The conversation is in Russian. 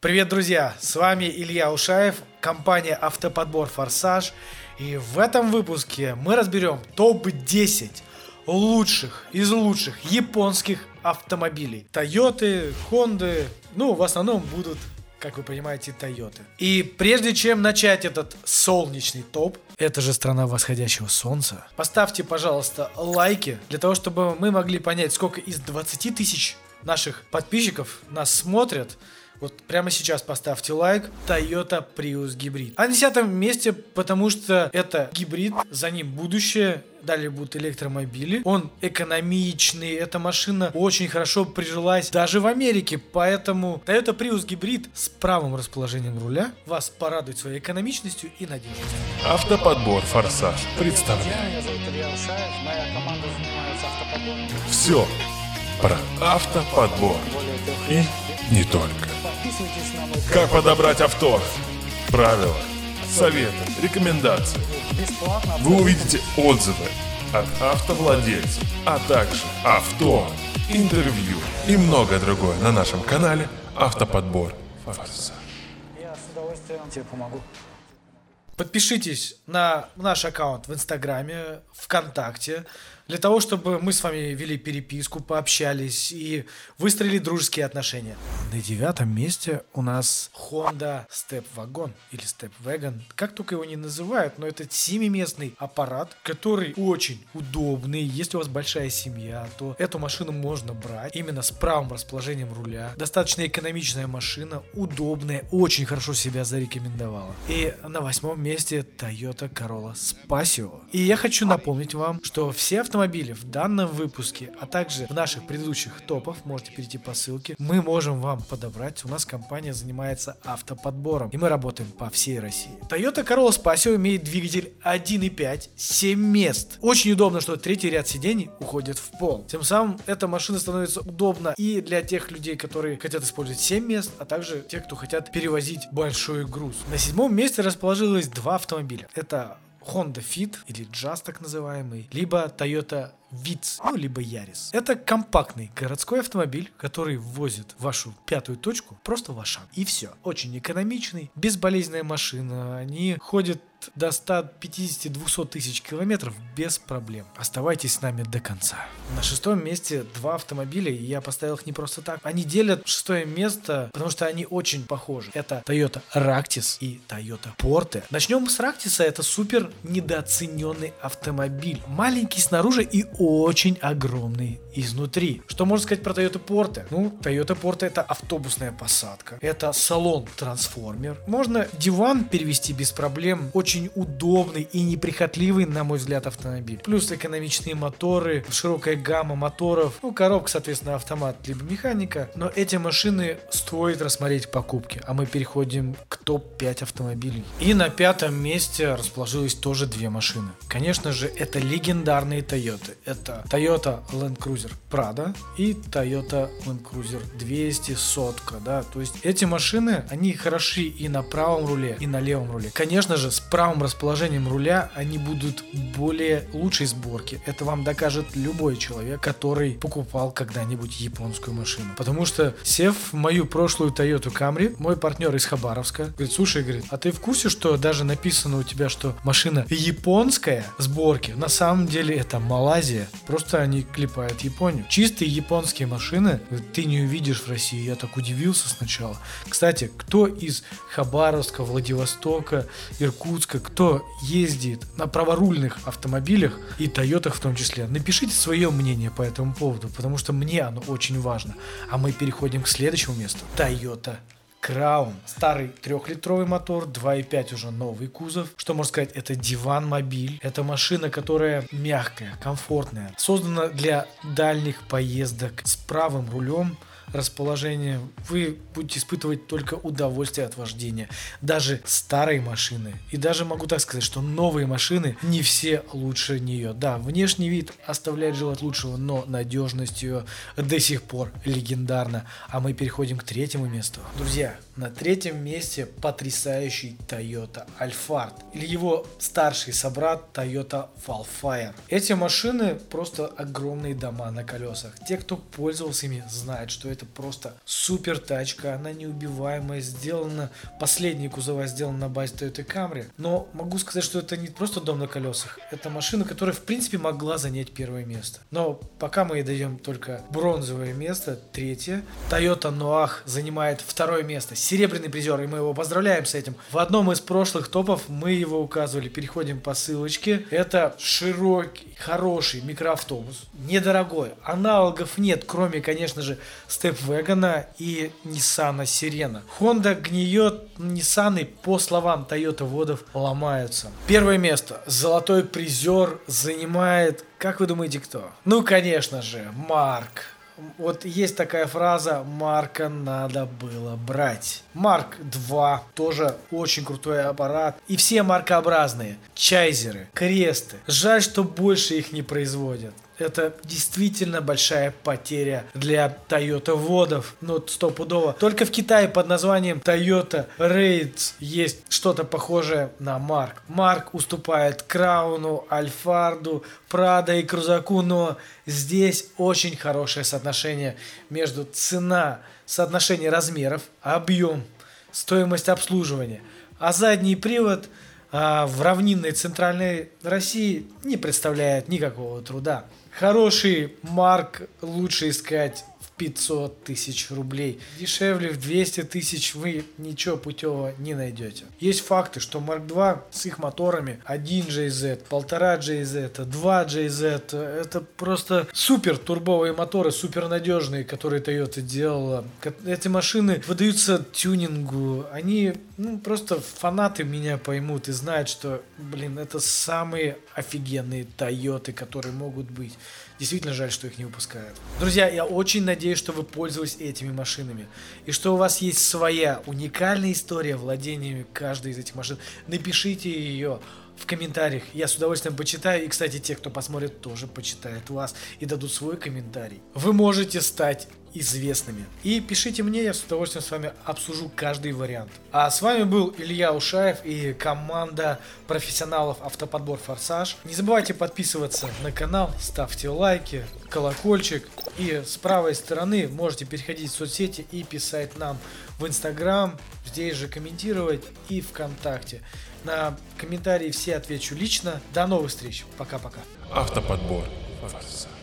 Привет, друзья! С вами Илья Ушаев, компания Автоподбор Форсаж. И в этом выпуске мы разберем топ-10 лучших из лучших японских автомобилей. Тойоты, Хонды, ну, в основном будут как вы понимаете, Тойоты. И прежде чем начать этот солнечный топ, это же страна восходящего солнца, поставьте, пожалуйста, лайки, для того, чтобы мы могли понять, сколько из 20 тысяч наших подписчиков нас смотрят, вот прямо сейчас поставьте лайк. Toyota Prius гибрид. А на десятом месте, потому что это гибрид, за ним будущее. Далее будут электромобили. Он экономичный. Эта машина очень хорошо прижилась даже в Америке. Поэтому Toyota Prius гибрид с правым расположением руля вас порадует своей экономичностью и надежностью. Автоподбор «Форсаж» представляет. Меня зовут Илья Ушаев, моя команда занимается автоподбором. Все про автоподбор. И не только. Как подобрать авто? Правила, советы, рекомендации. Вы увидите отзывы от автовладельцев, а также авто, интервью и многое другое на нашем канале Автоподбор «Форсаж». Я с удовольствием тебе помогу. Подпишитесь на наш аккаунт в Инстаграме, ВКонтакте, для того, чтобы мы с вами вели переписку, пообщались и выстроили дружеские отношения. На девятом месте у нас Honda Step Wagon или Step Wagon, как только его не называют, но это семиместный аппарат, который очень удобный. Если у вас большая семья, то эту машину можно брать именно с правым расположением руля. Достаточно экономичная машина, удобная, очень хорошо себя зарекомендовала. И на восьмом месте Toyota Corolla Spacio. И я хочу напомнить вам, что все автомобили в данном выпуске, а также в наших предыдущих топах, можете перейти по ссылке, мы можем вам подобрать. У нас компания занимается автоподбором, и мы работаем по всей России. Toyota Corolla Spacio имеет двигатель 1.5, 7 мест. Очень удобно, что третий ряд сидений уходит в пол. Тем самым эта машина становится удобна и для тех людей, которые хотят использовать 7 мест, а также тех, кто хотят перевозить большой груз. На седьмом месте расположилось два автомобиля. Это Honda Fit или Jazz так называемый, либо Toyota Vitz, ну либо Yaris. Это компактный городской автомобиль, который ввозит вашу пятую точку просто в Ашан. И все. Очень экономичный, безболезненная машина. Они ходят до 150-200 тысяч километров без проблем. Оставайтесь с нами до конца. На шестом месте два автомобиля, и я поставил их не просто так. Они делят шестое место, потому что они очень похожи. Это Toyota Ractis и Toyota Porte. Начнем с Ractis. Это супер недооцененный автомобиль. Маленький снаружи и очень огромный изнутри. Что можно сказать про Toyota Porte? Ну, Toyota Porte это автобусная посадка. Это салон-трансформер. Можно диван перевести без проблем. Очень удобный и неприхотливый, на мой взгляд, автомобиль. Плюс экономичные моторы, широкая гамма моторов. Ну, коробка, соответственно, автомат либо механика. Но эти машины стоит рассмотреть в покупке. А мы переходим к топ-5 автомобилей. И на пятом месте расположилось тоже две машины. Конечно же, это легендарные Toyota. Это Toyota Land Cruiser Prado и Toyota Land Cruiser 200 сотка, да, то есть эти машины, они хороши и на правом руле, и на левом руле. Конечно же, с правым расположением руля они будут более лучшей сборки. Это вам докажет любой человек, который покупал когда-нибудь японскую машину. Потому что, сев в мою прошлую Toyota Camry, мой партнер из Хабаровска говорит, слушай, говорит, а ты в курсе, что даже написано у тебя, что машина японская сборки? На самом деле это Малайзия. Просто они клепают Японию. Чистые японские машины ты не увидишь в России. Я так удивился сначала. Кстати, кто из Хабаровска, Владивостока, Иркутска, кто ездит на праворульных автомобилях и Тойотах в том числе, напишите свое мнение по этому поводу, потому что мне оно очень важно. А мы переходим к следующему месту. Toyota Краун. Старый трехлитровый мотор, 2.5 уже новый кузов. Что можно сказать, это диван-мобиль. Это машина, которая мягкая, комфортная. Создана для дальних поездок с правым рулем расположение, вы будете испытывать только удовольствие от вождения. Даже старые машины, и даже могу так сказать, что новые машины не все лучше нее. Да, внешний вид оставляет желать лучшего, но надежность ее до сих пор легендарна. А мы переходим к третьему месту. Друзья, на третьем месте потрясающий Toyota Alphard или его старший собрат Toyota Wildfire. Эти машины просто огромные дома на колесах. Те, кто пользовался ими, знают, что это это просто супер тачка, она неубиваемая, сделана, последние кузова сделаны на базе Toyota Camry. Но могу сказать, что это не просто дом на колесах, это машина, которая в принципе могла занять первое место. Но пока мы ей даем только бронзовое место, третье. Toyota Noah занимает второе место, серебряный призер, и мы его поздравляем с этим. В одном из прошлых топов мы его указывали, переходим по ссылочке. Это широкий, хороший микроавтобус, недорогой, аналогов нет, кроме, конечно же, Степвегана и Nissan Сирена. Honda гниет, Nissan, по словам Toyota водов, ломаются. Первое место. Золотой призер занимает, как вы думаете, кто? Ну, конечно же, Марк. Вот есть такая фраза «Марка надо было брать». Марк 2 тоже очень крутой аппарат. И все маркообразные. Чайзеры, кресты. Жаль, что больше их не производят. Это действительно большая потеря для Toyota водов. Ну, стопудово. Только в Китае под названием Toyota Raids есть что-то похожее на Марк. Марк уступает Крауну, Альфарду, Прада и Крузаку, но здесь очень хорошее соотношение между цена, соотношение размеров, объем, стоимость обслуживания. А задний привод в равнинной центральной России не представляет никакого труда. Хороший марк лучше искать 500 тысяч рублей. Дешевле в 200 тысяч вы ничего путевого не найдете. Есть факты, что Mark 2 с их моторами 1 JZ, 1,5 JZ, 2 JZ, это просто супер турбовые моторы, супер надежные, которые Toyota делала. Эти машины выдаются тюнингу, они ну, просто фанаты меня поймут и знают, что, блин, это самые офигенные Toyota, которые могут быть. Действительно жаль, что их не выпускают. Друзья, я очень надеюсь, что вы пользовались этими машинами. И что у вас есть своя уникальная история владениями каждой из этих машин. Напишите ее в комментариях. Я с удовольствием почитаю. И, кстати, те, кто посмотрит, тоже почитают вас и дадут свой комментарий. Вы можете стать известными. И пишите мне, я с удовольствием с вами обсужу каждый вариант. А с вами был Илья Ушаев и команда профессионалов Автоподбор Форсаж. Не забывайте подписываться на канал, ставьте лайки, колокольчик. И с правой стороны можете переходить в соцсети и писать нам в Инстаграм, здесь же комментировать и ВКонтакте. На комментарии все отвечу лично. До новых встреч. Пока-пока. Автоподбор. Форсаж.